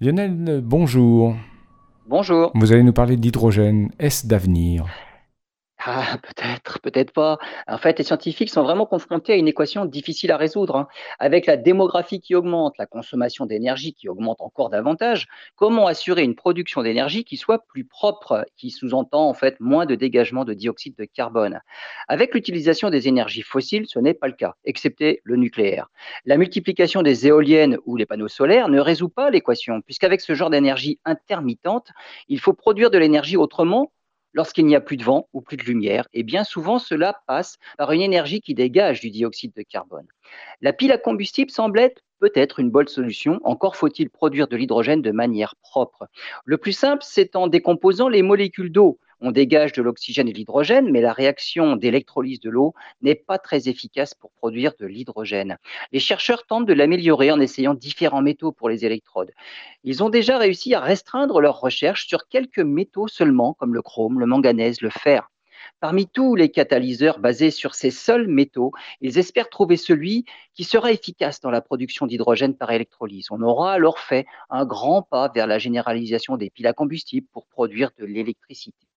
Lionel, bonjour. Bonjour. Vous allez nous parler d'hydrogène. Est-ce d'avenir? Ah, peut-être, peut-être pas. En fait, les scientifiques sont vraiment confrontés à une équation difficile à résoudre. hein. Avec la démographie qui augmente, la consommation d'énergie qui augmente encore davantage, comment assurer une production d'énergie qui soit plus propre, qui sous-entend en fait moins de dégagement de dioxyde de carbone? Avec l'utilisation des énergies fossiles, ce n'est pas le cas, excepté le nucléaire. La multiplication des éoliennes ou les panneaux solaires ne résout pas l'équation, puisqu'avec ce genre d'énergie intermittente, il faut produire de l'énergie autrement lorsqu'il n'y a plus de vent ou plus de lumière, et bien souvent cela passe par une énergie qui dégage du dioxyde de carbone. La pile à combustible semble être peut-être une bonne solution, encore faut-il produire de l'hydrogène de manière propre. Le plus simple, c'est en décomposant les molécules d'eau. On dégage de l'oxygène et de l'hydrogène, mais la réaction d'électrolyse de l'eau n'est pas très efficace pour produire de l'hydrogène. Les chercheurs tentent de l'améliorer en essayant différents métaux pour les électrodes. Ils ont déjà réussi à restreindre leurs recherches sur quelques métaux seulement, comme le chrome, le manganèse, le fer. Parmi tous les catalyseurs basés sur ces seuls métaux, ils espèrent trouver celui qui sera efficace dans la production d'hydrogène par électrolyse. On aura alors fait un grand pas vers la généralisation des piles à combustible pour produire de l'électricité.